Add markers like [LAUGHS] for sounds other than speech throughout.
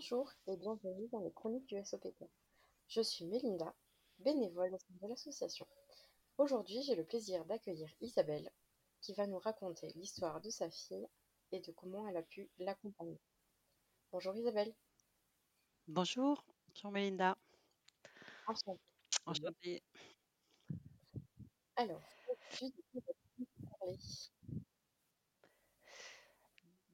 Bonjour et bienvenue dans les chroniques du SOPK. Je suis Mélinda, bénévole au sein de l'association. Aujourd'hui, j'ai le plaisir d'accueillir Isabelle qui va nous raconter l'histoire de sa fille et de comment elle a pu l'accompagner. Bonjour Isabelle. Bonjour, bonjour Mélinda. Enchantée. Enchantée. Alors, tu parler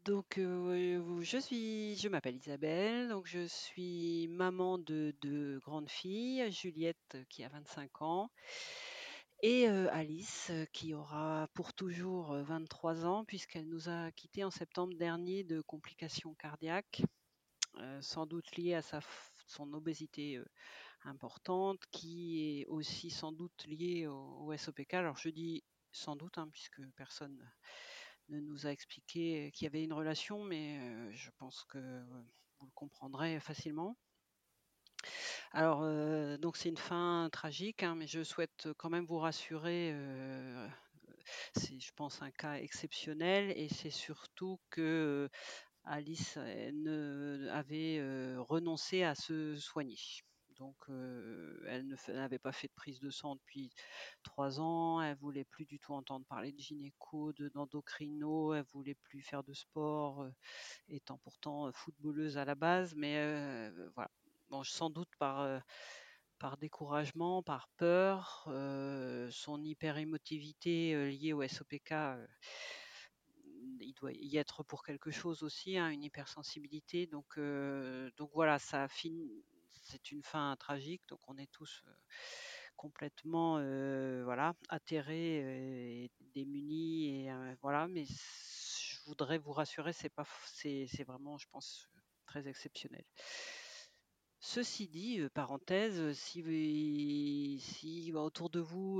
Donc, je suis, je m'appelle Isabelle, donc je suis maman de deux grandes filles, Juliette qui a 25 ans et Alice qui aura pour toujours 23 ans puisqu'elle nous a quittés en septembre dernier de complications cardiaques, sans doute liées à sa, son obésité importante, qui est aussi sans doute liée au, SOPK. Alors je dis sans doute, hein, puisque personne ne nous a expliqué qu'il y avait une relation, mais euh, je pense que vous le comprendrez facilement. Alors, euh, donc c'est une fin tragique, hein, mais je souhaite quand même vous rassurer. Euh, c'est, je pense, un cas exceptionnel, et c'est surtout que Alice ne, avait renoncé à se soigner. Donc, euh, elle n'avait pas fait de prise de sang depuis trois ans. Elle voulait plus du tout entendre parler de gynéco, d'endocrino. Elle voulait plus faire de sport, euh, étant pourtant footballeuse à la base. Mais euh, voilà, bon, sans doute par par découragement, par peur, son hyper-émotivité liée au SOPK il doit y être pour quelque chose aussi, hein, une hypersensibilité. Donc, donc voilà, ça fini, c'est une fin tragique, donc on est tous complètement voilà atterrés et démunis et voilà. Mais je voudrais vous rassurer, c'est pas, c'est, vraiment, je pense, très exceptionnel. Ceci dit, parenthèse, si, si autour de vous,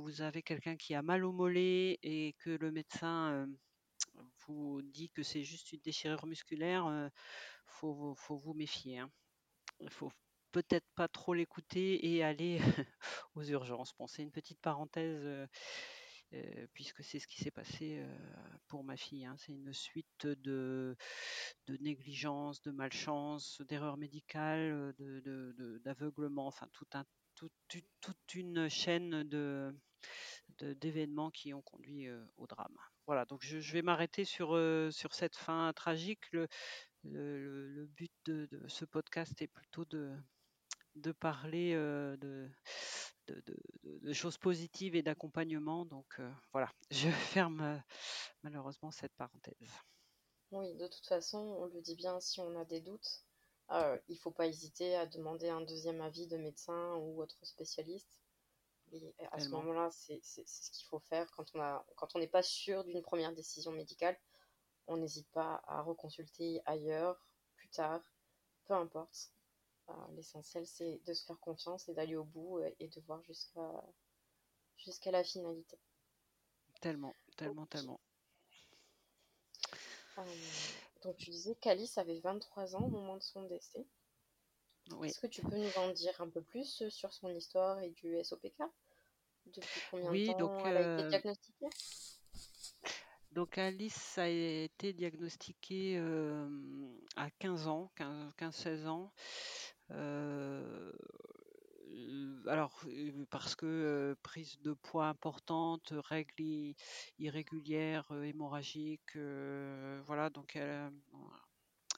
vous avez quelqu'un qui a mal au mollet et que le médecin vous dit que c'est juste une déchirure musculaire, il faut, faut, vous méfier. Hein. Il faut peut-être pas trop l'écouter et aller [LAUGHS] aux urgences. C'est une petite parenthèse. Euh, puisque c'est ce qui s'est passé euh, pour ma fille. Hein. C'est une suite de, de négligence, de malchance, d'erreurs médicales, d'aveuglement, enfin tout un, toute une chaîne de d'événements qui ont conduit euh, au drame. Voilà, donc je, vais m'arrêter sur, sur cette fin tragique. Le, le, but de, ce podcast est plutôt de, de parler de, de, choses positives et d'accompagnement. Donc voilà, [LAUGHS] je ferme malheureusement cette parenthèse. Oui, de toute façon, on le dit bien, si on a des doutes, euh, il ne faut pas hésiter à demander un deuxième avis de médecin ou autre spécialiste. Et à ce moment-là, c'est ce qu'il faut faire. Quand on n'est pas sûr d'une première décision médicale, on n'hésite pas à reconsulter ailleurs, plus tard, peu importe. L'essentiel, c'est de se faire confiance et d'aller au bout et de voir jusqu'à jusqu'à la finalité. Tellement, tellement, tellement. Euh, donc tu disais qu'Alice avait 23 ans au moment de son décès. Oui. Est-ce que tu peux nous en dire un peu plus sur son histoire et du SOPK Depuis combien de temps donc, elle a été euh, diagnostiquée? donc Alice a été diagnostiquée à 15 ans, 15-16 ans. Euh, alors, parce que prise de poids importante, règles irrégulières, hémorragiques, voilà, donc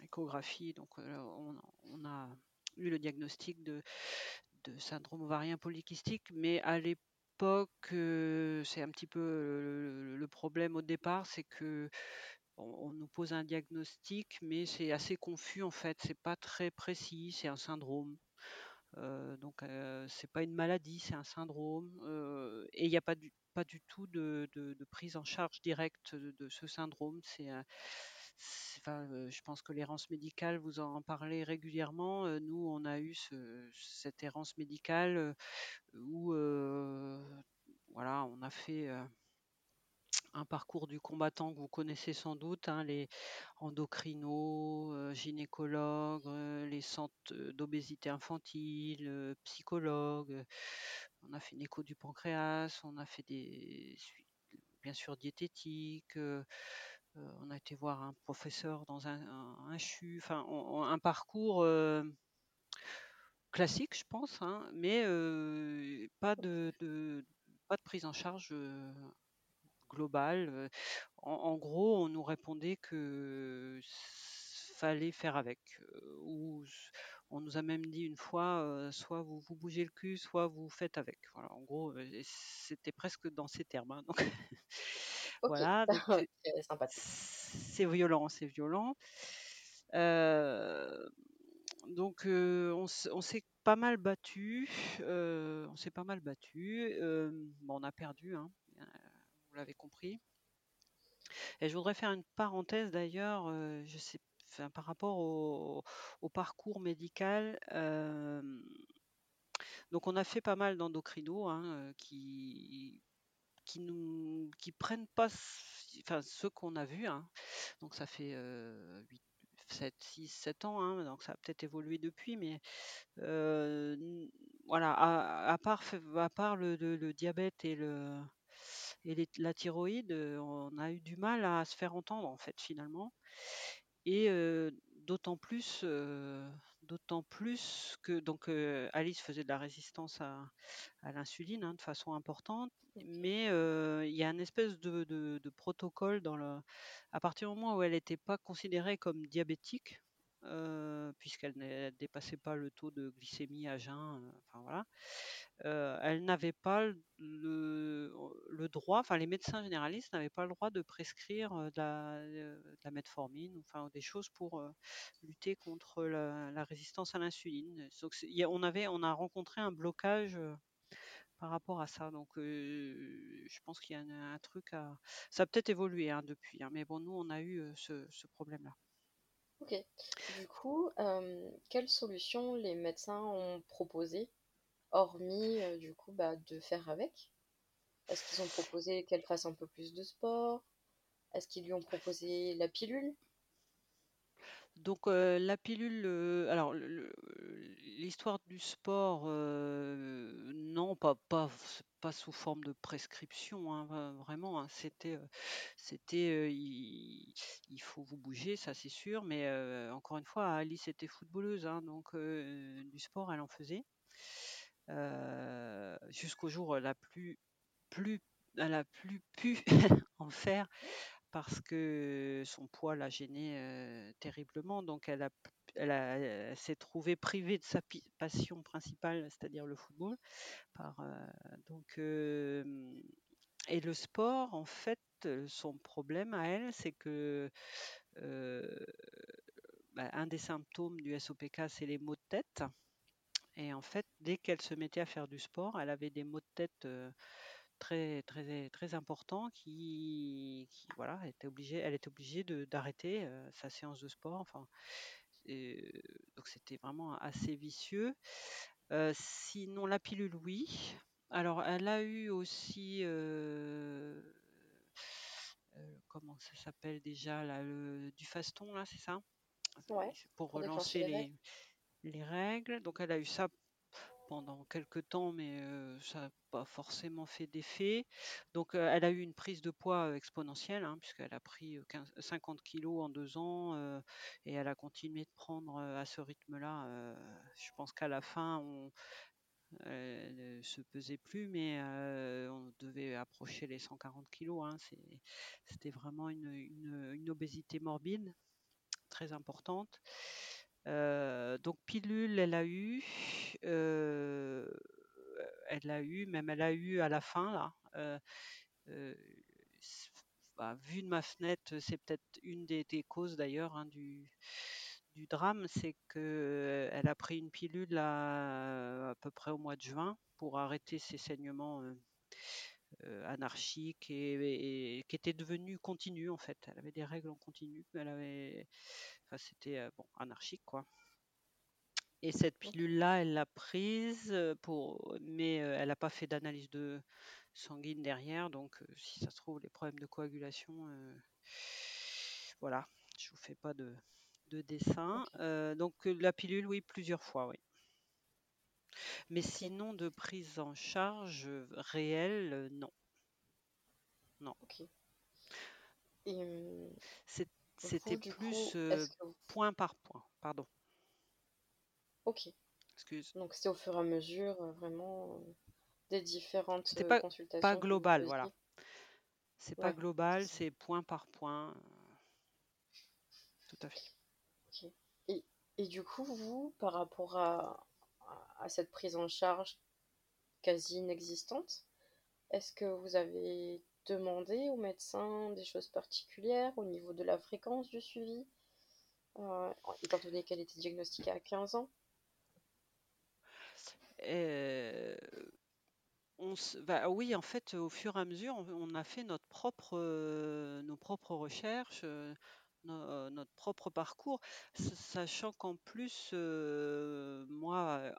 échographie, donc on, a eu le diagnostic de, syndrome ovarien polykystique, mais à l'époque, c'est un petit peu le, problème au départ, c'est que on, nous pose un diagnostic, mais c'est assez confus en fait. C'est pas très précis. C'est un syndrome. Euh, donc euh, c'est pas une maladie, c'est un syndrome. Euh, et il n'y a pas du, pas du tout de, prise en charge directe de, ce syndrome. C'est Enfin, je pense que l'errance médicale, vous en parlez régulièrement. nous, on a eu cette errance médicale où, voilà, on a fait un parcours du combattant que vous connaissez sans doute, hein, les endocrinos, euh, gynécologues, euh, les centres d'obésité infantile, psychologues. On a fait une écho du pancréas, on a fait des bien sûr diététiques, on a été voir un professeur dans un, un, CHU, enfin un parcours classique, je pense, hein, mais pas de, pas de prise en charge globale. En, gros, on nous répondait que fallait faire avec, ou on nous a même dit une fois, soit vous vous bougez le cul, soit vous faites avec. Voilà, en gros, c'était presque dans ces termes. Hein, [LAUGHS] voilà, [LAUGHS] c'est violent, c'est violent. donc on, s'est pas mal battu, on s'est pas mal battu. bon, on a perdu, hein, vous l'avez compris. Et je voudrais faire une parenthèse d'ailleurs, je sais, par rapport au, parcours médical. donc on a fait pas mal d'endocrino hein, qui qui nous prennent pas enfin ceux qu'on a vus hein. donc ça fait 8 7 6 7 ans hein, donc ça a peut-être évolué depuis mais voilà à, part à part le, le, diabète et le et la thyroïde on a eu du mal à se faire entendre en fait finalement et d'autant plus d'autant plus que donc Alice faisait de la résistance à, l'insuline hein, de façon importante, mais il y a une espèce de, protocole dans le, à partir du moment où elle n'était pas considérée comme diabétique, puisqu'elle ne dépassait pas le taux de glycémie à jeun, enfin voilà, elle n'avait pas le, droit, enfin les médecins généralistes n'avaient pas le droit de prescrire de la, metformine, enfin des choses pour lutter contre la, résistance à l'insuline. on on a rencontré un blocage par rapport à ça. Donc, je pense qu'il y a un, truc à. Ça a peut-être évolué hein, depuis, hein, mais bon, nous, on a eu ce problème-là. Ok. Du coup, quelles solutions les médecins ont proposées hormis euh, du coup bah, de faire avec? Est-ce qu'ils ont proposé qu'elle fasse un peu plus de sport? Est-ce qu'ils lui ont proposé la pilule? Donc euh, la pilule, euh, alors l'histoire du sport, non, pas, pas, pas sous forme de prescription, hein, vraiment. Hein. c'était, c'était, il, faut vous bouger, ça c'est sûr. Mais encore une fois, Alice était footballeuse, hein, donc du sport, elle en faisait. Jusqu'au jour la plus, plus, elle a plus pu [LAUGHS] en faire parce que son poids l'a gêné euh, terriblement. Donc elle a, elle, s'est trouvée privée de sa passion principale, c'est-à-dire le football. Euh, donc et le sport, en fait, son problème à elle, c'est que bah, un des symptômes du SOPK, c'est les maux de tête. Et en fait, dès qu'elle se mettait à faire du sport, elle avait des maux de tête très, très, importants qui, voilà, elle était obligée, elle était obligée d'arrêter sa séance de sport. Donc c'était vraiment assez vicieux. sinon, la pilule, oui. Alors, elle a eu aussi comment ça s'appelle déjà là, le, du faston là, c'est ça? Ouais, Pour relancer les, les règles. Donc elle a eu ça pendant quelques temps, mais ça n'a pas forcément fait d'effet. Donc elle a eu une prise de poids exponentielle, hein, puisqu'elle a pris 50 kilos en deux ans, et elle a continué de prendre à ce rythme-là. je pense qu'à la fin, on, elle ne se pesait plus, mais on devait approcher les 140 kilos. Hein. C'était vraiment une, obésité morbide très importante. Euh, donc pilule, elle a eu, euh, elle a eu, même elle a eu à la fin là. Euh, bah, vu de ma fenêtre, c'est peut-être une des, causes d'ailleurs hein, du, du drame, c'est qu'elle a pris une pilule à, peu près au mois de juin pour arrêter ses saignements anarchiques et, et, qui étaient devenus continus en fait. Elle avait des règles en continu, elle avait c'était euh, bon, anarchique, quoi. Et cette pilule-là, elle l'a prise, pour, mais elle n'a pas fait d'analyse de sanguine derrière. Donc, si ça se trouve, les problèmes de coagulation, voilà, je vous fais pas de, de dessin. donc, la pilule, oui, plusieurs fois, oui. Mais sinon, de prise en charge réelle, non. Non. Et mmh, C'était vous, du plus coup, euh, est-ce que... point par point. Pardon. Ok. Excuse. Donc c'était au fur et à mesure, euh, vraiment, euh, des différentes C'était euh, pas, consultations pas que vous global, faisiez. voilà. C'est pas Ouais, global, c'est- c'est point par point. Tout à fait. ok. Et, et du coup, vous, par rapport à, à, cette prise en charge quasi inexistante, est-ce que vous avez demandé au médecin des choses particulières au niveau de la fréquence du suivi, euh, étant donné qu'elle était diagnostiquée à 15 ans? Euh, bah oui, en fait, au fur et à mesure, on, a fait notre propre, euh, nos propres recherches, no- notre propre parcours, sachant qu'en plus, moi,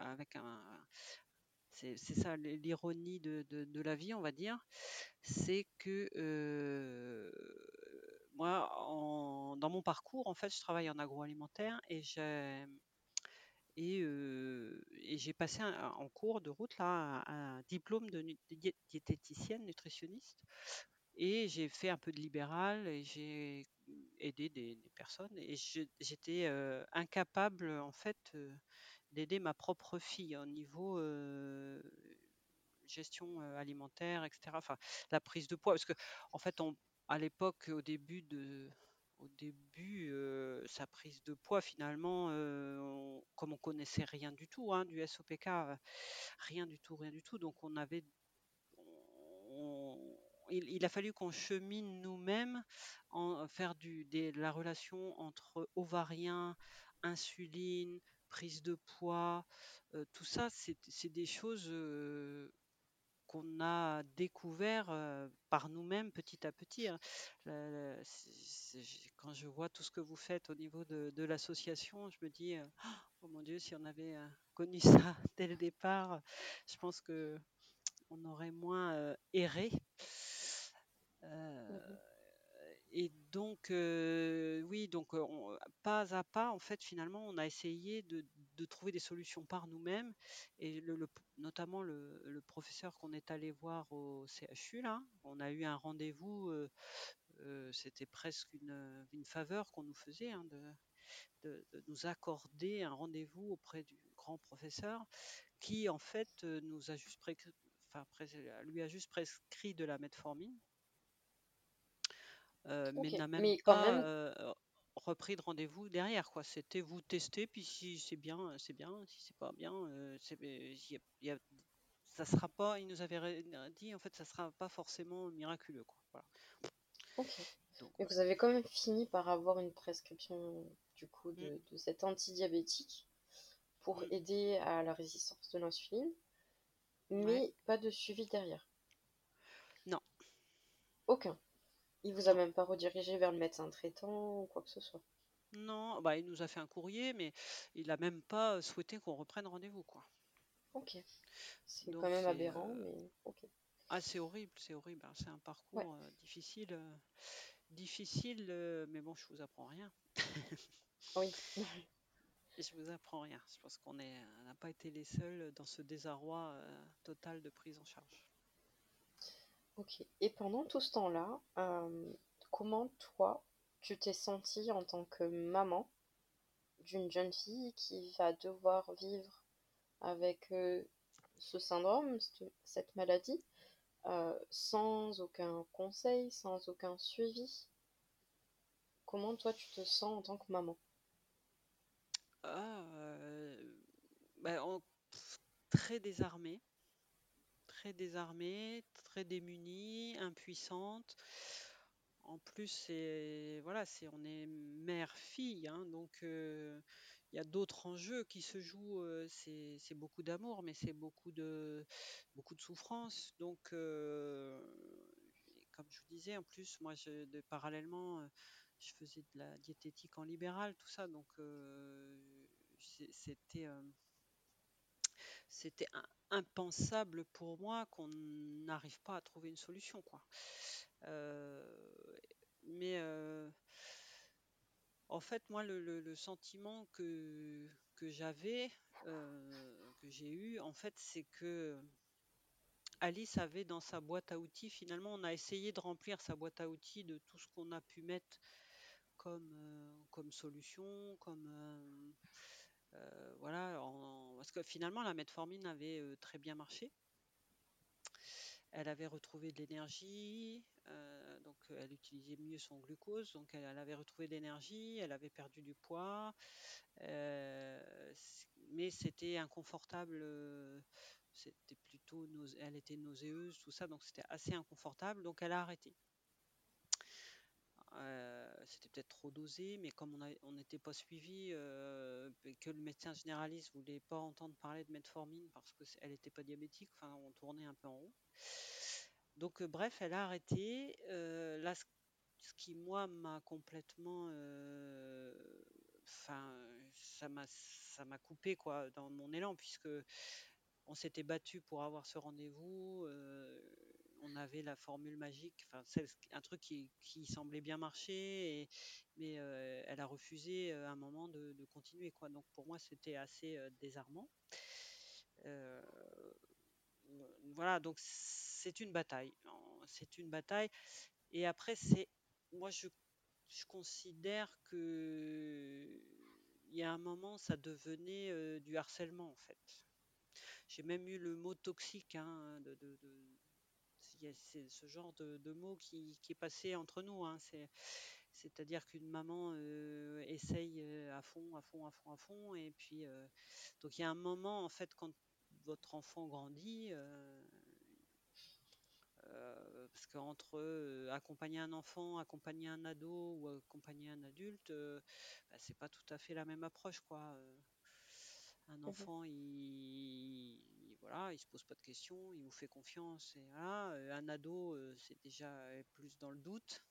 avec un, c'est ça l'ironie de, de- la vie, on va dire, c'est que moi, dans mon parcours, en fait, je travaille en agroalimentaire et j'ai passé en cours de route là un, diplôme de, diététicienne nutritionniste et j'ai fait un peu de libéral et j'ai aidé des, personnes et j'étais euh, incapable en fait euh, d'aider ma propre fille au niveau euh, gestion alimentaire, etc. Enfin, la prise de poids, parce que en fait, on, à l'époque, au début de, au début, sa prise de poids, finalement, comme on connaissait rien du tout hein, du SOPK, rien du tout, rien du tout, donc on avait, il, a fallu qu'on chemine nous-mêmes, en faire du, la relation entre ovarien, insuline, prise de poids, euh, tout ça, c'est des choses euh, qu'on a découvert euh, par nous-mêmes petit à petit. hein. Quand je vois tout ce que vous faites au niveau de, de l'association, je me dis, euh, [GASPS] oh mon Dieu, si on avait euh, connu [LAUGHS] ça dès le départ, je pense que on aurait moins euh, erré. Euh, et donc, euh, oui, donc euh, pas à pas, en fait, finalement, on a essayé de, trouver des solutions par nous-mêmes. Et notamment le, professeur qu'on est allé voir au CHU, là, on a eu un rendez-vous, c'était presque une, faveur qu'on nous faisait, hein, de, nous accorder un rendez-vous auprès du grand professeur qui, en fait, nous a juste lui a juste prescrit de la metformine euh, mais n'a même mais quand pas même, euh, repris de rendez-vous derrière, quoi. C'était vous tester, puis si c'est bien, euh, c'est bien, si c'est pas bien, euh, c'est, euh, y a- y a- ça sera pas, il nous avait ré- dit, en fait, ça sera pas forcément miraculeux, quoi. Voilà. Donc, Mais vous avez quand même fini par avoir une prescription du coup Mm, de, de cet antidiabétique pour aider à la résistance de l'insuline, Ouais. mais pas de suivi derrière? Non, Aucun? Il vous a même pas redirigé vers le médecin traitant ou quoi que ce soit. non, bah, il nous a fait un courrier, mais il a même pas souhaité qu'on reprenne rendez-vous, quoi. Ok. C'est quand même aberrant, euh, mais ok. ah, c'est horrible, c'est horrible. hein. C'est un Ouais. parcours euh, difficile, euh, difficile, euh, mais bon, je vous apprends rien. Oui. [LAUGHS] Je vous apprends rien. Je pense qu'on n'a pas été les seuls dans ce désarroi euh, total de prise en charge. Ok. Et pendant tout ce temps-là, euh, comment toi, tu t'es sentie en tant que maman d'une jeune fille qui va devoir vivre avec euh, ce syndrome, cette, maladie, euh, sans aucun conseil, sans aucun suivi? Comment toi tu te sens en tant que maman? Ah, pff, très désarmée, désarmée, très démunie, impuissante. En plus, c'est voilà, c'est on est mère-fille, hein, donc euh, il y a d'autres enjeux qui se jouent. euh, c'est c'est beaucoup d'amour, mais c'est beaucoup de beaucoup de souffrance. Donc, euh, comme je vous disais, en plus, moi, de, parallèlement, je faisais de la diététique en libéral, tout ça, donc c'était c'était impensable pour moi qu'on n'arrive pas à trouver une solution, quoi. Euh, mais euh, en fait, moi, le, le- sentiment que, que j'avais, euh, que j'ai eu, en fait, c'est que Alice avait dans sa boîte à outils, finalement, on a essayé de remplir sa boîte à outils de tout ce qu'on a pu mettre comme, comme solution, comme euh, euh, voilà, parce que finalement la metformine avait très bien marché. Elle avait retrouvé de l'énergie, donc elle utilisait mieux son glucose, donc elle, avait retrouvé de l'énergie, elle avait perdu du poids, mais c'était inconfortable c'était plutôt elle était nauséeuse tout ça donc c'était assez inconfortable donc elle a arrêté euh, c'était peut-être trop dosé, mais comme on n'était pas suivi, euh, que le médecin généraliste voulait pas entendre parler de metformine parce qu'elle n'était pas diabétique, enfin on tournait un peu en rond. Donc euh, bref, elle a arrêté. là, ce qui moi m'a complètement, enfin ça m'a ça m'a coupé quoi dans mon élan puisque on s'était battu pour avoir ce rendez-vous on avait la formule magique, enfin un truc qui, semblait bien marcher, mais euh, elle a refusé euh, à un moment de, continuer quoi. Donc pour moi c'était assez euh, désarmant. voilà, donc c'est une bataille, c'est une bataille. Et après c'est, moi je, considère que il y a un moment ça devenait du harcèlement en fait. J'ai même eu le mot toxique hein, c'est ce genre de, de mot qui, est passé entre nous. Hein. C'est, à dire qu'une maman euh, essaye euh, à fond, à fond, à fond, à fond, et puis euh, donc il y a un moment en fait quand votre enfant grandit. parce qu'entre accompagner un enfant, accompagner un ado ou accompagner un adulte, bah, c'est pas tout à fait la même approche, quoi. Un mmh enfant, il, voilà, il se pose pas de questions, il vous fait confiance. Et euh, Un ado, euh, c'est déjà plus dans le doute.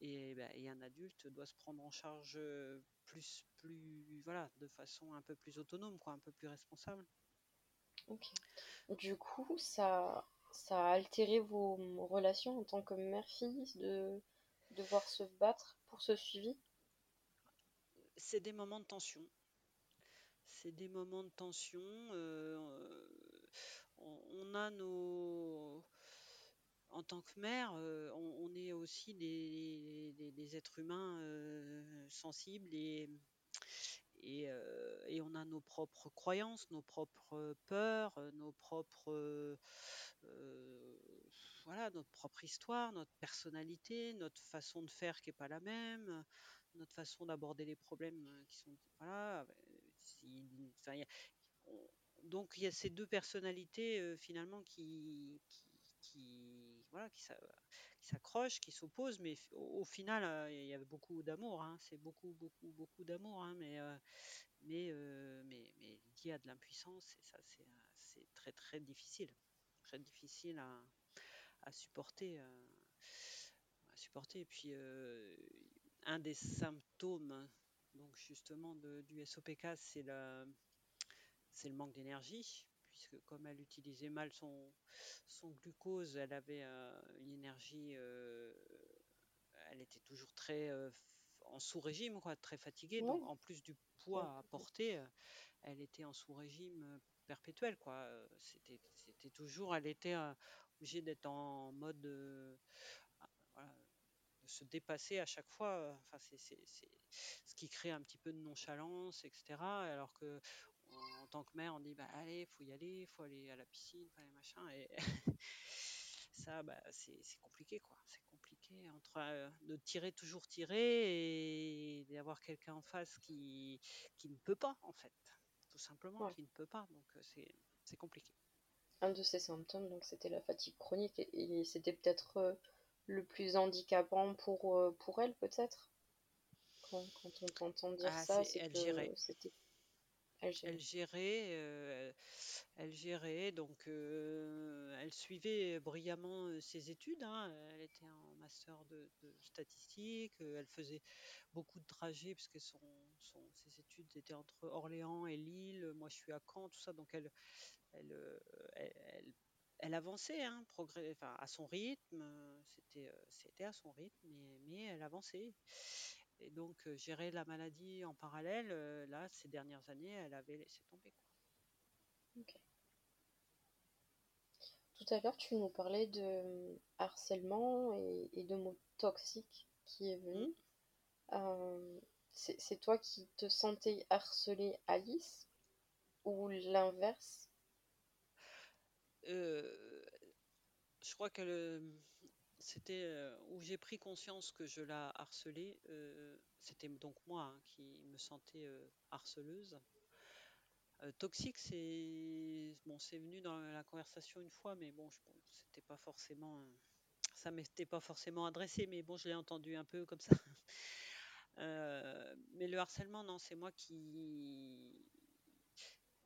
Et, bah, et, un adulte doit se prendre en charge euh, plus, plus, voilà, de façon un peu plus autonome, quoi, un peu plus responsable. Ok. Du coup, ça, ça a altéré vos relations en tant que mère-fille de devoir se battre pour ce suivi? C'est des moments de tension. C'est des moments de tension on, a nos. En tant que mère, euh, on, est aussi des, êtres humains euh, sensibles et, euh, et, on a nos propres croyances, nos propres peurs, nos propres. voilà, notre propre histoire, notre personnalité, notre façon de faire qui n'est pas la même, notre façon d'aborder les problèmes qui sont. Voilà. Donc il y a ces deux personnalités euh, finalement qui, voilà, qui, s'accrochent, qui s'opposent, mais au, final euh, il y a beaucoup d'amour. Hein. c'est beaucoup, beaucoup, beaucoup d'amour, hein. mais, euh, mais, mais, mais il y a de l'impuissance et ça c'est, très très difficile, très difficile à, supporter, à supporter. Et puis un des symptômes donc justement du SOPK, c'est la c'est le manque d'énergie, puisque comme elle utilisait mal son, son glucose, elle avait euh, une énergie, euh, elle était toujours très euh, en sous-régime, quoi, très fatiguée. Donc en plus du poids à porter, elle était en sous-régime perpétuel, quoi. C'était, c'était toujours, elle était obligée d'être en mode voilà, se dépasser à chaque fois. Enfin, c'est, ce qui crée un petit peu de nonchalance, etc. Alors que tant que mère, on dit bah allez, faut y aller, faut aller à la piscine, faut aller machin. Et [LAUGHS] ça, bah, c'est compliqué quoi. C'est compliqué entre euh, de tirer toujours tirer et d'avoir quelqu'un en face qui qui ne peut pas en fait, tout simplement, qui ne peut pas. Donc euh, c'est compliqué. Un de ces symptômes, donc c'était la fatigue chronique et, c'était peut-être euh, le plus handicapant pour pour elle peut-être? Quand, on t'entend dire ah, ça, c'est que c'était elle gérait, euh, elle gérait, donc euh, elle suivait brillamment ses études. Hein. Elle était en master de, statistique. Elle faisait beaucoup de trajets parce que son, ses études étaient entre Orléans et Lille. Moi, je suis à Caen, tout ça. Donc elle, elle, elle, avançait, hein, progrès, à son rythme. C'était, c'était à son rythme, mais elle avançait. Et donc, gérer la maladie en parallèle, là, ces dernières années, elle avait laissé tomber. Tout tout à l'heure, tu nous parlais de harcèlement et, de mots toxiques qui est venu. Mm. Euh, c'est toi qui te sentais harcelé Alice ou l'inverse? Euh, Je crois que c'était euh, où j'ai pris conscience que je la harcelais. c'était donc moi hein, qui me sentais harceleuse. toxique, c'est bon, c'est venu dans la conversation une fois, mais bon, c'était pas forcément, ça m'était pas forcément adressé, mais bon, je l'ai entendu un peu comme ça. [LAUGHS] Euh, mais le harcèlement, non, c'est moi qui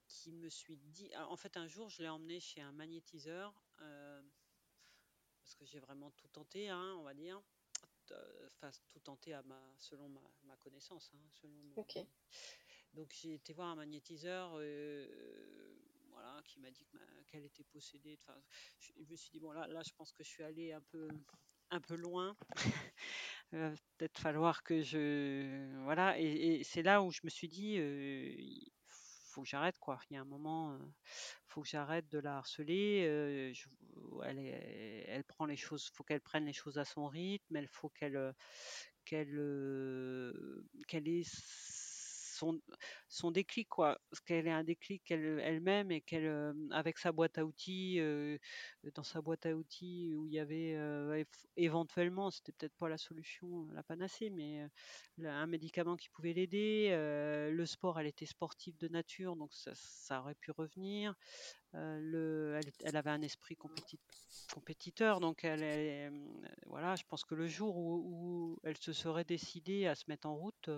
qui me suis dit. En fait, un jour, je l'ai emmené chez un magnétiseur euh, parce que j'ai vraiment tout tenté, hein, on va dire. Euh, enfin, tout tenté à ma, selon ma, connaissance. Hein, selon Donc, j'ai été voir un magnétiseur. voilà, qui m'a dit qu'elle était possédée. Enfin, je, je, me suis dit bon là, là, je pense que je suis allée un peu, un peu loin. [LAUGHS] peut-être falloir que je voilà et, c'est là où je me suis dit il faut que j'arrête quoi il y a un moment faut que j'arrête de la harceler elle, prend les choses faut qu'elle prenne les choses à son rythme elle faut qu'elle qu'elle qu'elle ait son, son déclic, quoi. Parce qu'elle est un déclic elle-même et qu'elle, euh, avec sa boîte à outils, euh, dans sa boîte à outils où il y avait euh, éventuellement, c'était peut-être pas la solution, la panacée, mais un médicament qui pouvait l'aider. le sport, elle était sportive de nature, donc ça, aurait pu revenir. le, elle, avait un esprit compétiteur, donc elle, voilà, je pense que le jour où, où, elle se serait décidée à se mettre en route,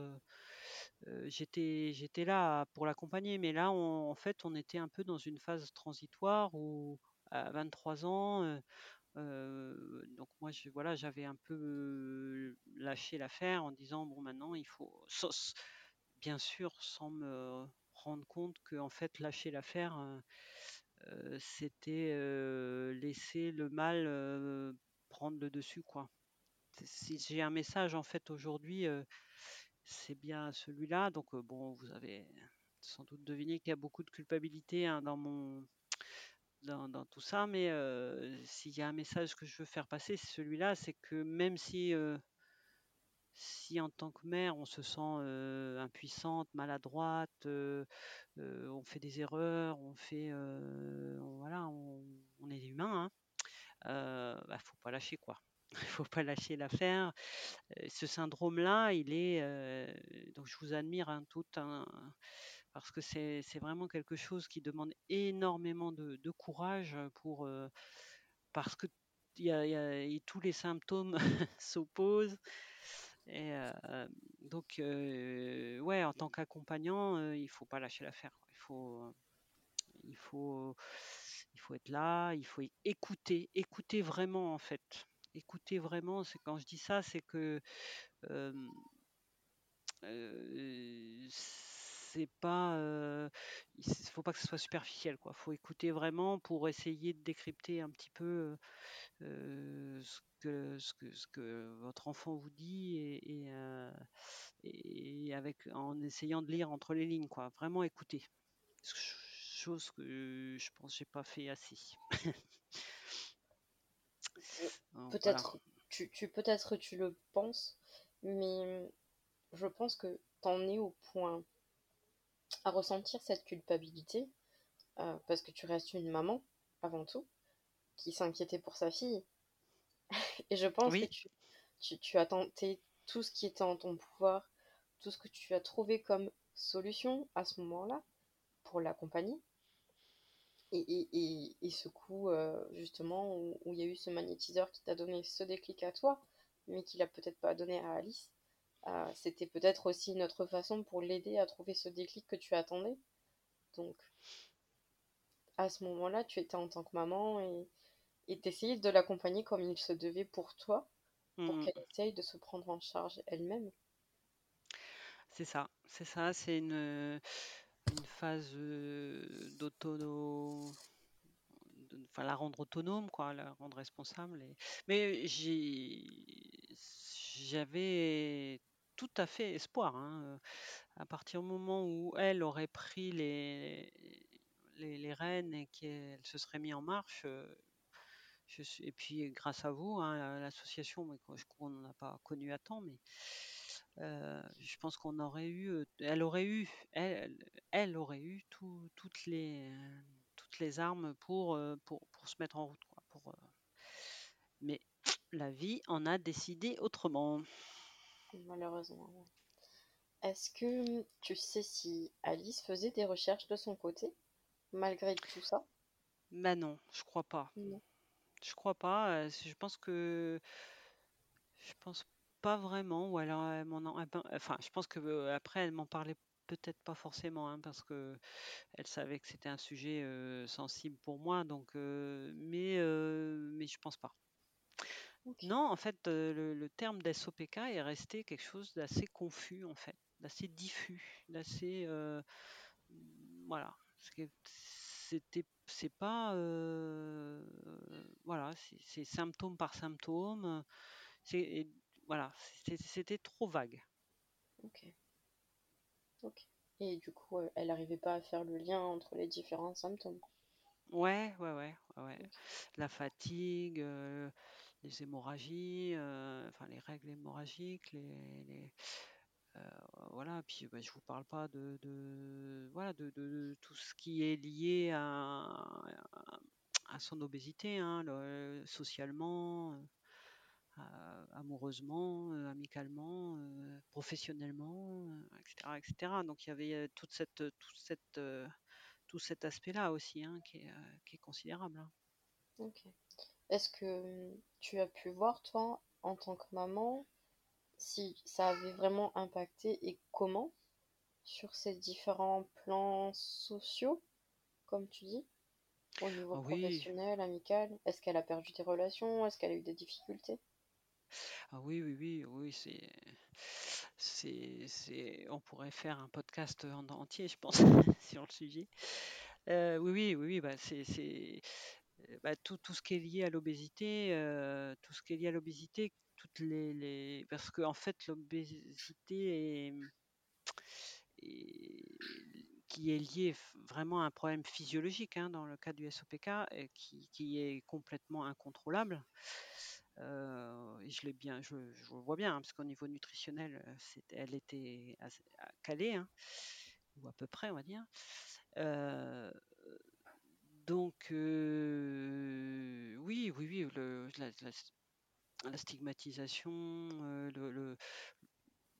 j'étais j'étais là pour l'accompagner, mais là, en fait, on était un peu dans une phase transitoire où à 23 ans, donc moi, je, voilà, j'avais un peu lâché l'affaire en disant bon, maintenant, il faut, bien sûr, sans me rendre compte que en fait, lâcher l'affaire, c'était laisser le mal prendre le dessus, quoi. Si j'ai un message en fait aujourd'hui c'est bien celui-là. Donc, bon, vous avez sans doute deviné qu'il y a beaucoup de culpabilité hein, dans tout ça, mais s'il y a un message que je veux faire passer, c'est celui-là, c'est que même si si en tant que mère on se sent impuissante, maladroite, on fait des erreurs, on fait voilà, on, est humain, hein, bah, faut pas lâcher quoi. Il faut pas lâcher l'affaire. ce syndrome-là, il est donc je vous admire hein, tout parce que c'est vraiment quelque chose qui demande énormément de, courage pour parce que y a, tous les symptômes [LAUGHS] s'opposent. Et donc, ouais, en tant qu'accompagnant, il faut pas lâcher l'affaire. Il faut, il faut, il faut être là, il faut écouter, écouter vraiment en fait écouter vraiment, c'est quand je dis ça, c'est que c'est pas, il faut pas que ce soit superficiel, quoi. Faut écouter vraiment pour essayer de décrypter un petit peu ce que, votre enfant vous dit et, et, avec en essayant de lire entre les lignes, quoi. Vraiment écouter. Chose que je pense j'ai pas fait assez. [LAUGHS] Peut-être, tu, peut-être tu le penses, mais je pense que t'en es au point à ressentir cette culpabilité, euh, parce que tu restes une maman, avant tout, qui s'inquiétait pour sa fille. [LAUGHS] Et je pense que tu, tu, tu, as tenté tout ce qui était en ton pouvoir, tout ce que tu as trouvé comme solution à ce moment-là pour l'accompagner. Et, et, ce coup, euh, justement, où, il y a eu ce magnétiseur qui t'a donné ce déclic à toi, mais qui l'a peut-être pas donné à Alice, euh, c'était peut-être aussi notre façon pour l'aider à trouver ce déclic que tu attendais. Donc, à ce moment-là, tu étais en tant que maman et et t'essayais de l'accompagner comme il se devait pour toi, pour mmh. qu'elle essaye de se prendre en charge elle-même. C'est ça, c'est ça, c'est une phase d'autonomie, enfin la rendre autonome, quoi, la rendre responsable. Mais j'avais tout à fait espoir. Hein, à partir du moment où elle aurait pris les, les, rênes et qu'elle se serait mis en marche, je suis, et puis grâce à vous, hein, l'association, mais je qu'on n'en a pas connu à temps, mais je pense qu'on aurait eu, elle aurait eu, elle, elle aurait eu toutes les toutes les armes pour, pour, pour se mettre en route, quoi, pour, mais la vie en a décidé autrement. Malheureusement. Est-ce que tu sais si Alice faisait des recherches de son côté, malgré tout ça? Ben non, je crois pas. Je crois pas. Je pense que je pense pas vraiment. Ou alors, elle m'en enfin, je pense que après, elle m'en parlait peut-être pas forcément, hein, parce que elle savait que c'était un sujet sensible pour moi. Donc, mais mais je pense pas. Non, en fait, le, terme d'SOPK est resté quelque chose d'assez confus, en fait, d'assez diffus, d'assez voilà. C'était, c'est pas voilà, c'est symptôme par symptôme. C'est voilà, c'était trop vague. Ok. Ok. Et du coup, elle n'arrivait pas à faire le lien entre les différents symptômes. Ouais, ouais, ouais, ouais. La fatigue, les hémorragies, euh, enfin les règles hémorragiques, les, euh, voilà. Puis bah, je vous parle pas de, voilà de, tout ce qui est lié à, à, son obésité, hein, socialement, euh, amoureusement, amicalement, professionnellement, etc., etc. Donc il y avait toute cette, toute cette, tout cet aspect-là aussi hein, qui, est, qui, est, considérable. Hein. Ok. Est-ce que tu as pu voir, toi, en tant que maman, si ça avait vraiment impacté et comment sur ces différents plans sociaux, comme tu dis, au niveau professionnel, amical? Est-ce qu'elle a perdu des relations? Est-ce qu'elle a eu des difficultés? Ah oui, oui, oui, oui, c'est, c'est, c'est, on pourrait faire un podcast en entier, je pense, [LAUGHS] sur le sujet. Euh, oui, oui, oui, oui, bah c'est, c'est, bah, tout, tout, ce qui est lié à l'obésité, euh, tout ce qui est lié à l'obésité, toutes les, les... parce qu'en en fait l'obésité est, qui est lié vraiment à un problème physiologique hein, dans le cas du SOPK, et qui, qui, est complètement incontrôlable. Je l'ai vois bien, hein, parce qu'au niveau nutritionnel, elle était calée, hein, ou à peu près, on va dire. Donc, oui, oui, oui, le, la, stigmatisation, le,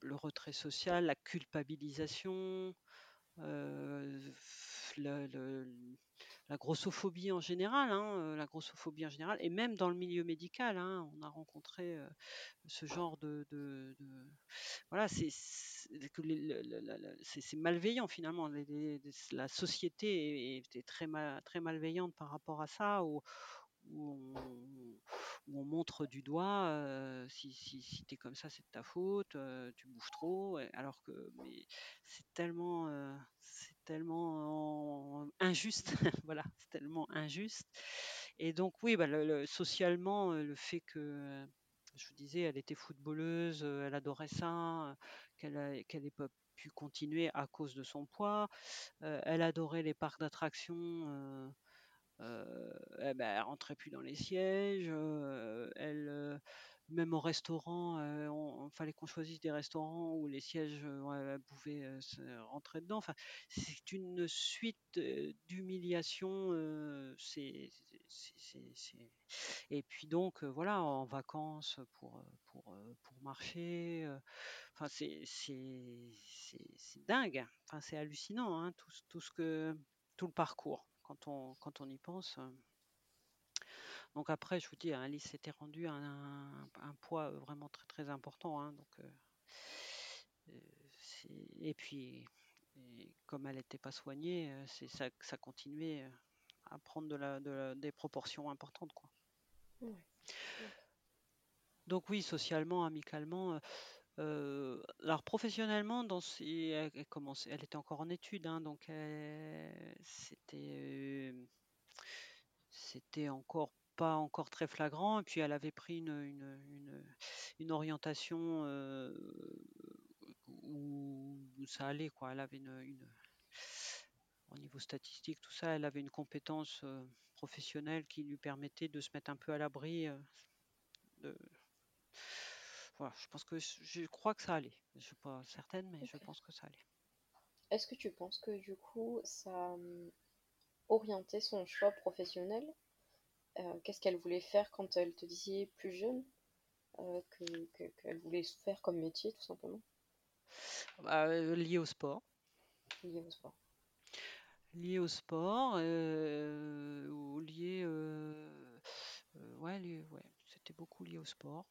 le, retrait social, la culpabilisation, euh, la grossophobie en général, hein, la grossophobie en général, et même dans le milieu médical, hein, on a rencontré ce genre de, voilà, c'est malveillant finalement. la société est, très très malveillante par rapport à ça, où, on, montre du doigt si, si, si tu es comme ça, c'est de ta faute, tu bouges trop, alors que c'est tellement, tellement injuste, [LAUGHS] voilà, c'est tellement injuste. Et donc oui, bah, le, socialement, le fait que je vous disais, elle était footballeuse, elle adorait ça, qu'elle n'ait pas pu continuer à cause de son poids. elle adorait les parcs d'attractions. elle, ben, elle rentrait plus dans les sièges. elle, même au restaurant, il fallait qu'on choisisse des restaurants où les sièges pouvaient rentrer dedans. Enfin, c'est une suite d'humiliations. et puis donc voilà, en vacances pour pour pour marcher. Enfin, c'est c'est c'est dingue. Enfin, c'est hallucinant, hein, tout, tout ce que tout le parcours quand on quand on y pense. Donc après, je vous dis, Alice s'était rendue à un, poids vraiment très très important. Hein, donc, et puis, comme elle n'était pas soignée, c'est ça, ça continuait à prendre de la, des proportions importantes. Quoi. Donc oui, socialement, amicalement. alors professionnellement, dans elle, elle, était encore en études, hein, donc c'était c'était encore pas encore très flagrant. Et puis elle avait pris une, une, une, orientation euh, où, ça allait, quoi. Elle avait une, au niveau statistique, tout ça, elle avait une compétence euh, professionnel qui lui permettait de se mettre un peu à l'abri. de... Voilà, je pense que je crois que ça allait. Je suis pas certaine, mais je pense que ça allait. Est-ce que tu penses que du coup, ça a hum, orienté son choix professionnel? Qu'est-ce qu'elle voulait faire quand elle te disait plus jeune qu'elle voulait faire comme métier, tout simplement? Bah, Lié au sport. Lié au sport lié au sport euh, ou lié euh, euh, ouais, ouais c'était beaucoup lié au sport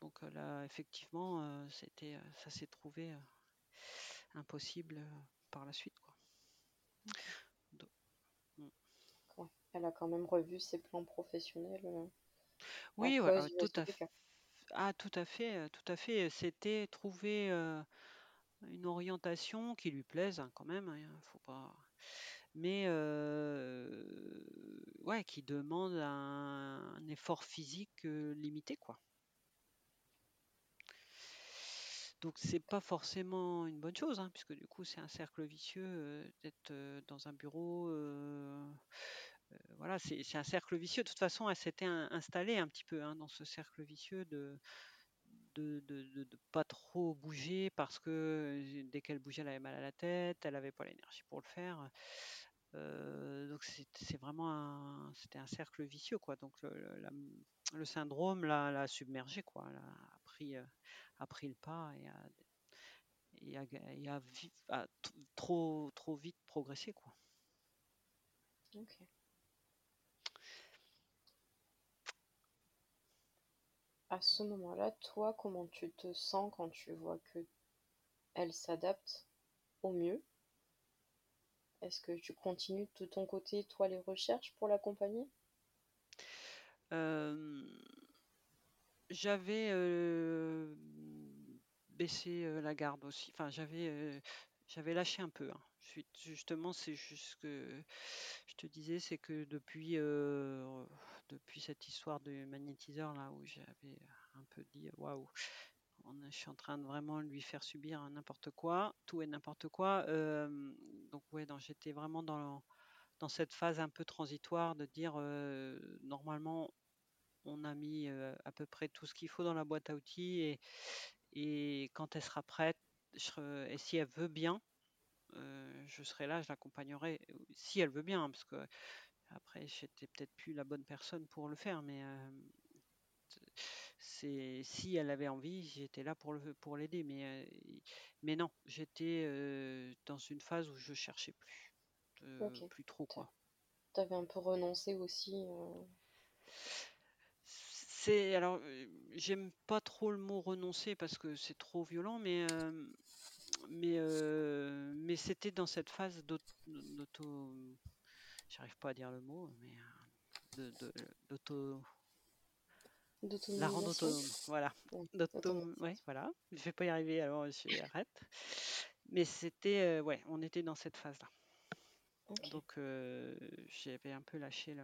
donc là effectivement c'était ça s'est trouvé impossible par la suite quoi. Elle a quand même revu ses plans professionnels oui voilà, tout à fait ah tout à fait tout à fait c'était trouver une orientation qui lui plaise hein, quand même hein, faut pas mais ouais, qui demande un, effort physique limité, quoi. Donc c'est pas forcément une bonne chose, hein, puisque du coup c'est un cercle vicieux d'être dans un bureau. Voilà, c'est un cercle vicieux. De toute façon, elle s'était installée un petit peu hein, dans ce cercle vicieux de de, de, pas trop bouger parce que dès qu'elle bougeait, elle avait mal à la tête, elle avait pas l'énergie pour le faire. Euh, donc c'est vraiment c'était un cercle vicieux quoi. Donc le, syndrome l'a submergé quoi, elle a pris, euh, a pris le pas et a, et a, trop trop vite progressé quoi. À ce moment-là, toi, comment tu te sens quand tu vois que elle s'adapte au mieux? Est-ce que tu continues de ton côté, toi, les recherches pour l'accompagner? J'avais baissé la garde aussi. Enfin, j'avais j'avais lâché un peu. Hein. Justement, c'est juste que je te disais, c'est que depuis, depuis cette histoire de magnétiseur là où j'avais un peu dit waouh, je suis en train de vraiment lui faire subir n'importe quoi, tout et n'importe quoi. donc ouais, j'étais vraiment dans, dans cette phase un peu transitoire de dire normalement on a mis à peu près tout ce qu'il faut dans la boîte à outils et, et quand elle sera prête, et si elle veut bien, je serai là, je l'accompagnerai si elle veut bien, parce que après j'étais peut-être plus la bonne personne pour le faire, mais c'est si elle avait envie, j'étais là pour le pour l'aider, mais mais non, j'étais dans une phase où je cherchais plus, plus trop quoi. T'avais un peu renoncé aussi. C'est alors j'aime pas trop le mot renoncer parce que c'est trop violent, mais mais mais c'était dans cette phase d'auto, j'arrive pas à dire le mot, mais d'auto la rendre autonome, voilà. Ouais, voilà. Je vais pas y arriver, alors j'arrête. Mais c'était, euh, ouais, on était dans cette phase-là. Donc euh, j'avais un peu lâché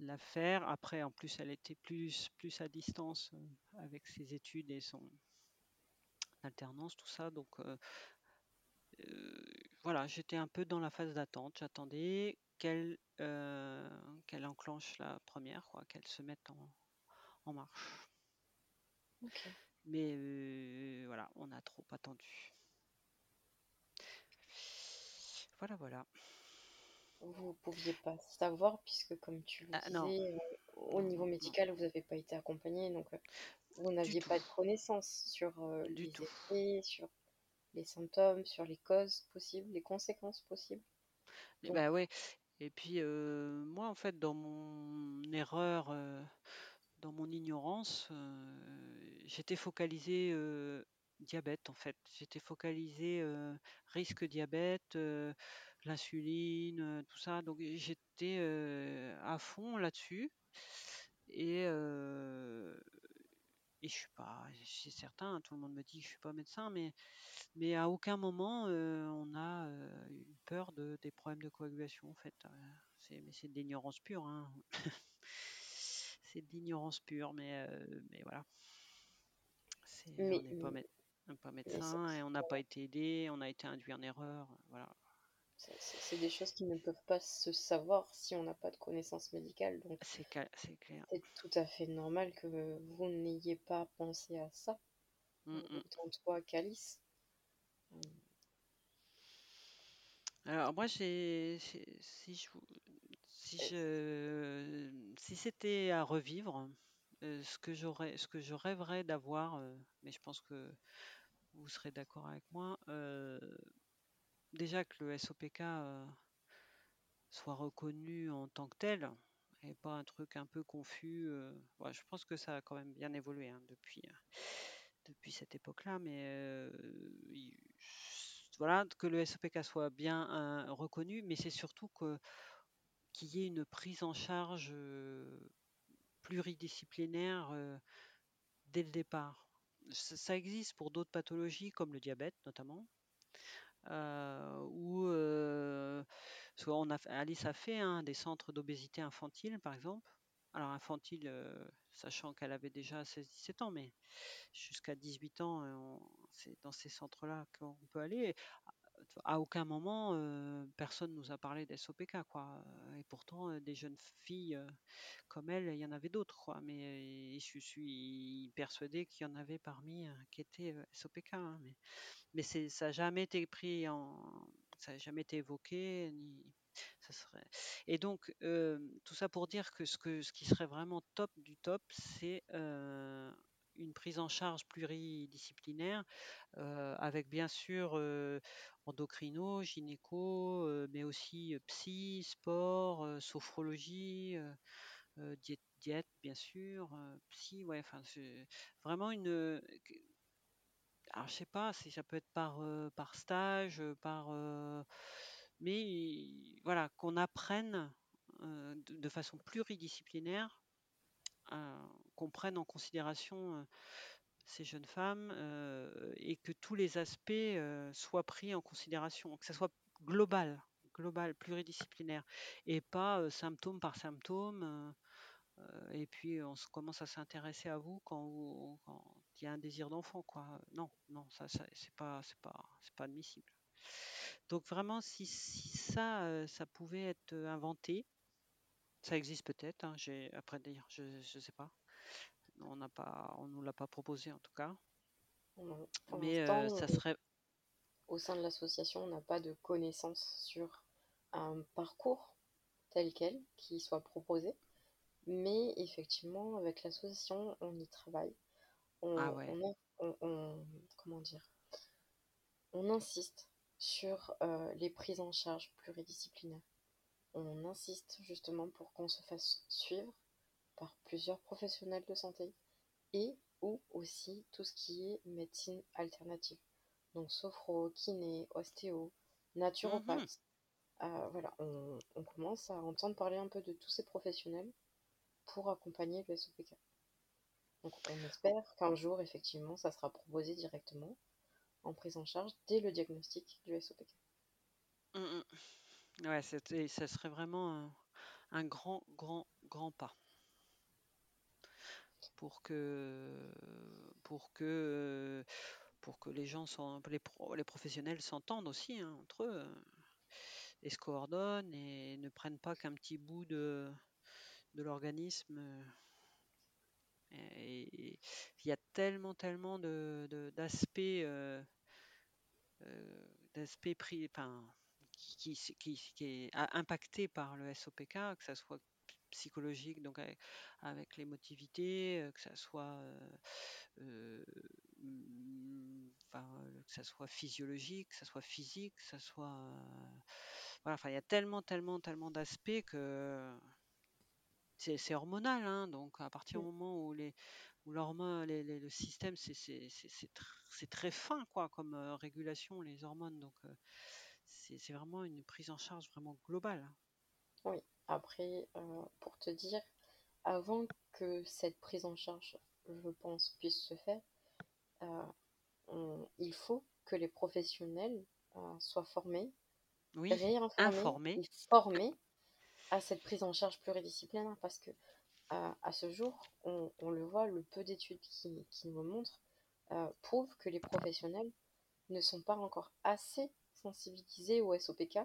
l'affaire. Après, en plus, elle était plus, plus à distance euh, avec ses études et son alternance, tout ça. Donc voilà, j'étais un peu dans la phase d'attente. J'attendais qu'elle qu'elle enclenche la première, quoi, qu'elle se mette en, en marche. Mais euh, voilà, on a trop attendu. Voilà, voilà. Vous ne pouviez pas savoir, puisque comme tu le ah, disais, euh, au niveau médical, vous n'avez pas été accompagné, donc euh, vous n'aviez pas de connaissances sur les effets, sur les symptômes, sur les causes possibles, les conséquences possibles. Bah ouais. Et puis moi, en fait, dans mon erreur dans mon ignorance, j'étais focalisé diabète en fait. J'étais focalisé euh, risque diabète, l'insuline, tout ça. Donc j'étais à fond là-dessus. Et, et je suis pas, c'est certain, tout le monde me dit que je suis pas médecin, mais, mais à aucun moment on a une peur de, des problèmes de coagulation en fait. c'est, mais c'est de l'ignorance pure. Hein. [LAUGHS] c'est de l'ignorance pure, mais, euh, mais voilà. on n'est pas, médecin et on n'a pas été aidé, on a été induit en erreur. Voilà. C'est des choses qui ne peuvent pas se savoir si on n'a pas de connaissances médicales. Donc, c'est clair. C'est tout à fait normal que vous n'ayez pas pensé à ça. Mmh. Autant toi qu'Alice. Alors moi, j'ai, si je, si je, si c'était à revivre, euh, ce que j'aurais, ce que je rêverais d'avoir, euh, mais je pense que vous serez d'accord avec moi, euh, déjà que le SOPK soit reconnu en tant que tel et pas un truc un peu confus. je pense que ça a quand même bien évolué hein, depuis, depuis cette époque-là, mais voilà, que le SOPK soit bien reconnu, mais c'est surtout qu'il y ait une prise en charge pluridisciplinaire dès le départ. Ça, existe pour d'autres pathologies comme le diabète notamment, où soit on Alice a fait hein, des centres d'obésité infantile par exemple. Alors infantile, sachant qu'elle avait déjà 16-17 ans, mais jusqu'à 18 ans, c'est dans ces centres-là qu'on peut aller à aucun moment, personne nous a parlé d'SOPK, quoi. Et pourtant, des jeunes filles comme elle, il y en avait d'autres, quoi. Mais je suis persuadée qu'il y en avait parmi qui étaient SOPK. Hein, mais ça n'a jamais été pris en, ça jamais été évoqué, ni ça serait. Et donc tout ça pour dire que ce que ce qui serait vraiment top du top, c'est une prise en charge pluridisciplinaire avec bien sûr endocrino, gynéco, mais aussi psy, sport, sophrologie, diète, bien sûr, psy, ouais, enfin, vraiment une. Alors, je sais pas si ça peut être par, par stage, par. mais voilà, qu'on apprenne de, façon pluridisciplinaire, qu'on prenne en considération ces jeunes femmes euh, et que tous les aspects euh, soient pris en considération, que ça soit global, global, pluridisciplinaire et pas euh, symptôme par symptôme. et puis on commence à s'intéresser à vous quand, il y a un désir d'enfant, quoi. Non, non, ça, c'est pas, c'est pas, c'est pas admissible. Donc vraiment, si, ça, ça pouvait être inventé, ça existe peut-être. Hein, j'ai après dire, je, ne sais pas. On n'a pas, on nous l'a pas proposé en tout cas. Mais euh, ça serait. Au sein de l'association, on n'a pas de connaissances sur un parcours tel quel qui soit proposé. Mais effectivement, avec l'association, on y travaille. On, ah on, comment dire On insiste sur euh, les prises en charge pluridisciplinaires. On insiste justement pour qu'on se fasse suivre par plusieurs professionnels de santé et ou aussi tout ce qui est médecine alternative. Donc sophro, kiné, ostéo, naturopathe. Mhm. Euh, voilà, on, commence à entendre parler un peu de tous ces professionnels pour accompagner le SOPK. Donc on espère qu'un jour, effectivement, ça sera proposé directement en prise en charge dès le diagnostic du SOPK. Mm, mm. Ouais, ça serait vraiment un grand, grand, grand pas pour que, pour que, pour que les gens sont, les, les professionnels s'entendent aussi hein, entre eux euh, et se coordonnent et ne prennent pas qu'un petit bout de, de l'organisme. Euh, il y a tellement, tellement de, d'aspects, euh, d'aspects pris, enfin, qui, qui, qui, est impacté par le SOPK, que ça soit psychologique, donc avec, l'émotivité, euh, que ça soit euh, euh, que ça soit physiologique, que ça soit physique, que ça soit voilà, enfin il y a tellement, tellement, tellement d'aspects que c'est hormonal, hein, donc à partir du moment où les où l'hormone, le système, c'est très fin quoi comme régulation les hormones, donc c'est vraiment une prise en charge vraiment globale. Hein. Oui, après, euh, pour te dire, avant que cette prise en charge, je pense, puisse se faire, euh, il faut que les professionnels euh, soient formés, oui, informés, et formés à cette prise en charge pluridisciplinaire parce que à ce jour, on, le voit, le peu d'études qui, qui, nous montrent prouvent que les professionnels ne sont pas encore assez sensibilisés au SOPK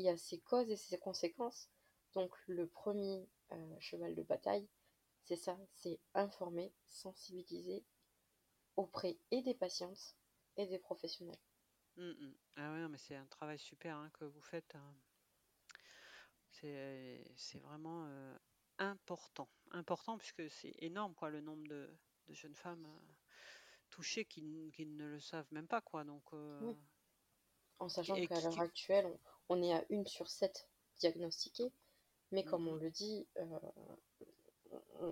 y a ses causes et ses conséquences. Donc le premier cheval de bataille, c'est ça, c'est informer, sensibiliser auprès et des patientes et des professionnels. Mmh, mmh. Ah ouais, mais c'est un travail super hein, que vous faites. Hein. C'est vraiment important. Important puisque c'est énorme quoi, le nombre de, jeunes femmes touchées qui, ne le savent même pas. Quoi, donc, En sachant qu'à l'heure actuelle, on, est à une sur sept diagnostiquées, mais comme on mmh le dit,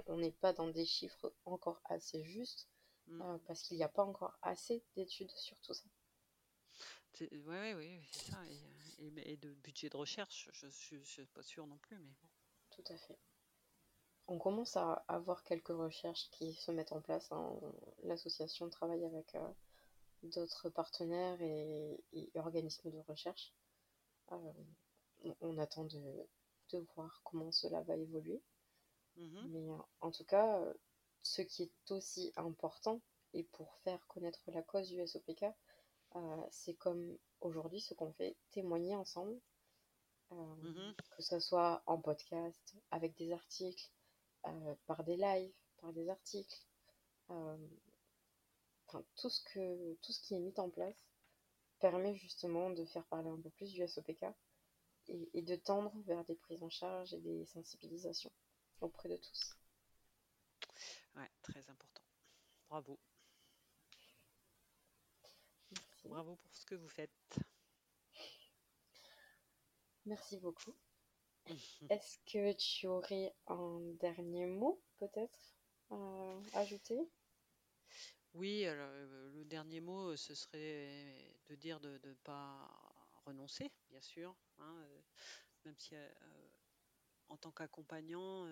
on n'est pas dans des chiffres encore assez justes parce qu'il n'y a pas encore assez d'études sur tout ça. Oui, oui, oui, c'est ça. Et, de budget de recherche, je ne suis pas sûre non plus. mais Tout à fait. On commence à avoir quelques recherches qui se mettent en place. Hein. L'association travaille avec euh, d'autres partenaires et, organismes de recherche. Euh, on, attend de, voir comment cela va évoluer. Mmh mais en tout cas, ce qui est aussi important, et pour faire connaître la cause du SOPK, euh, c'est comme aujourd'hui ce qu'on fait, témoigner ensemble, euh, mmh que ce soit en podcast, avec des articles, euh, par des lives, par des articles. Enfin, tout ce, que, tout ce qui est mis en place permet justement de faire parler un peu plus du SOPK et, et de tendre vers des prises en charge et des sensibilisations auprès de tous. Ouais, très important. Bravo. Bravo pour ce que vous faites. Merci beaucoup. [LAUGHS] Est-ce que tu aurais un dernier mot peut-être à ajouter? Oui, alors, euh, le dernier mot, ce serait de dire de ne pas renoncer, bien sûr. Hein, euh, même si euh, en tant qu'accompagnant,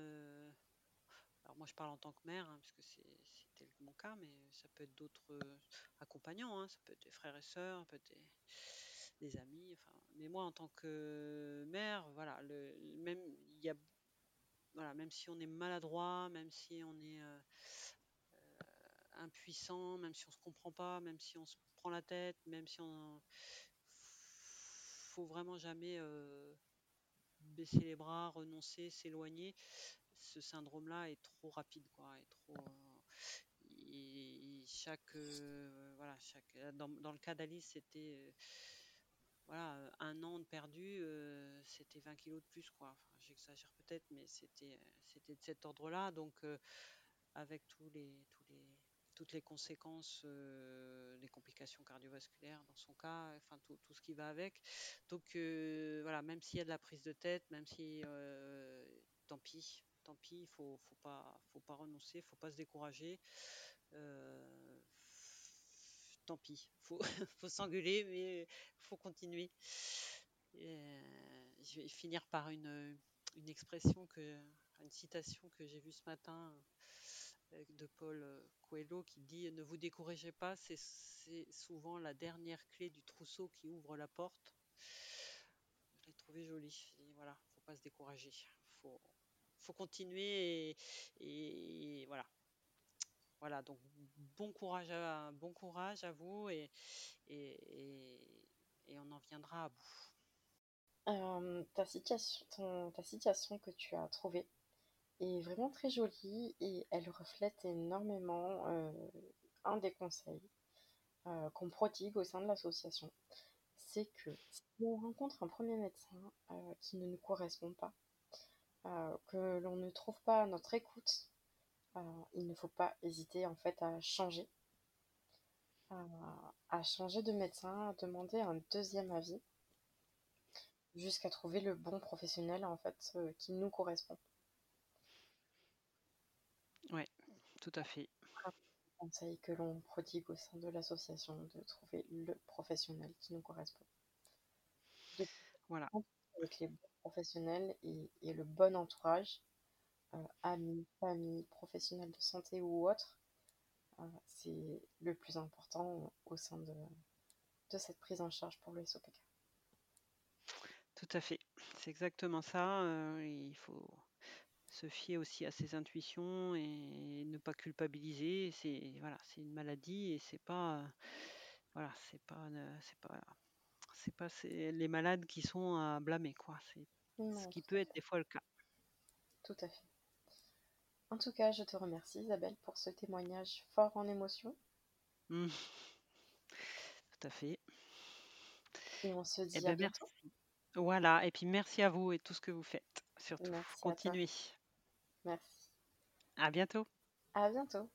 alors moi je parle en tant que mère, hein, puisque c'était mon cas, mais ça peut être d'autres euh, accompagnants, hein, ça peut être des frères et sœurs, ça peut être des, amis. Enfin, mais moi en tant que mère, voilà, le, même voilà, même si on est maladroit, même si on est euh, euh, impuissant, même si on se comprend pas, même si on se prend la tête, même si on faut vraiment jamais baisser les bras, renoncer, s'éloigner ce syndrome-là est trop rapide, quoi, est trop. chaque, euh, voilà, chaque, dans, le cas d'Alice, c'était euh, voilà, un an de perdu, euh, c'était 20 kilos de plus, quoi. j'exagère peut-être, mais c'était, c'était de cet ordre-là. Donc, avec tous les, tous les, toutes les conséquences, les complications cardiovasculaires dans son cas, enfin tout, ce qui va avec. Donc voilà, même s'il y a de la prise de tête, même si tant pis, tant pis, il faut, faut pas, faut pas renoncer, faut pas se décourager. Euh, tant pis, faut, [LAUGHS] faut s'engueuler, mais faut continuer. Euh, je vais finir par une, une expression que, une citation que j'ai vue ce matin euh, de Paul Coelho qui dit Ne vous découragez pas, c'est souvent la dernière clé du trousseau qui ouvre la porte. Je l'ai trouvé jolie. voilà, faut pas se décourager. Faut, faut continuer et, voilà. Voilà, donc bon courage à, bon courage à vous et, et, on en viendra à bout. Euh, ta, situation, ta situation que tu as trouvée est vraiment très jolie et elle reflète énormément euh, un des conseils euh, qu'on prodigue au sein de l'association. C'est que si on rencontre un premier médecin qui ne nous correspond pas, euh, que l'on ne trouve pas notre écoute, euh, il ne faut pas hésiter en fait à changer, à changer de médecin, à demander un deuxième avis, jusqu'à trouver le bon professionnel en fait euh, qui nous correspond. Oui, tout à fait. Un conseil que l'on prodigue au sein de l'association de trouver le professionnel qui nous correspond. voilà. Avec les professionnel et, le bon entourage, euh, amis, famille, professionnels de santé ou autres, euh, c'est le plus important au sein de, de cette prise en charge pour le SOPK. Tout à fait, c'est exactement ça. Euh, il faut se fier aussi à ses intuitions et ne pas culpabiliser. C'est voilà, c'est une maladie et c'est pas voilà, c'est pas c'est pas C'est pas les malades qui sont à blâmer, quoi. C'est ce qui peut être des fois le cas. Tout à fait. En tout cas, je te remercie Isabelle pour ce témoignage fort en émotion. Mmh. Tout à fait. Et on se dit eh à ben, bientôt. Voilà, et puis merci à vous et tout ce que vous faites. Surtout, continuez. Merci. À bientôt. À bientôt.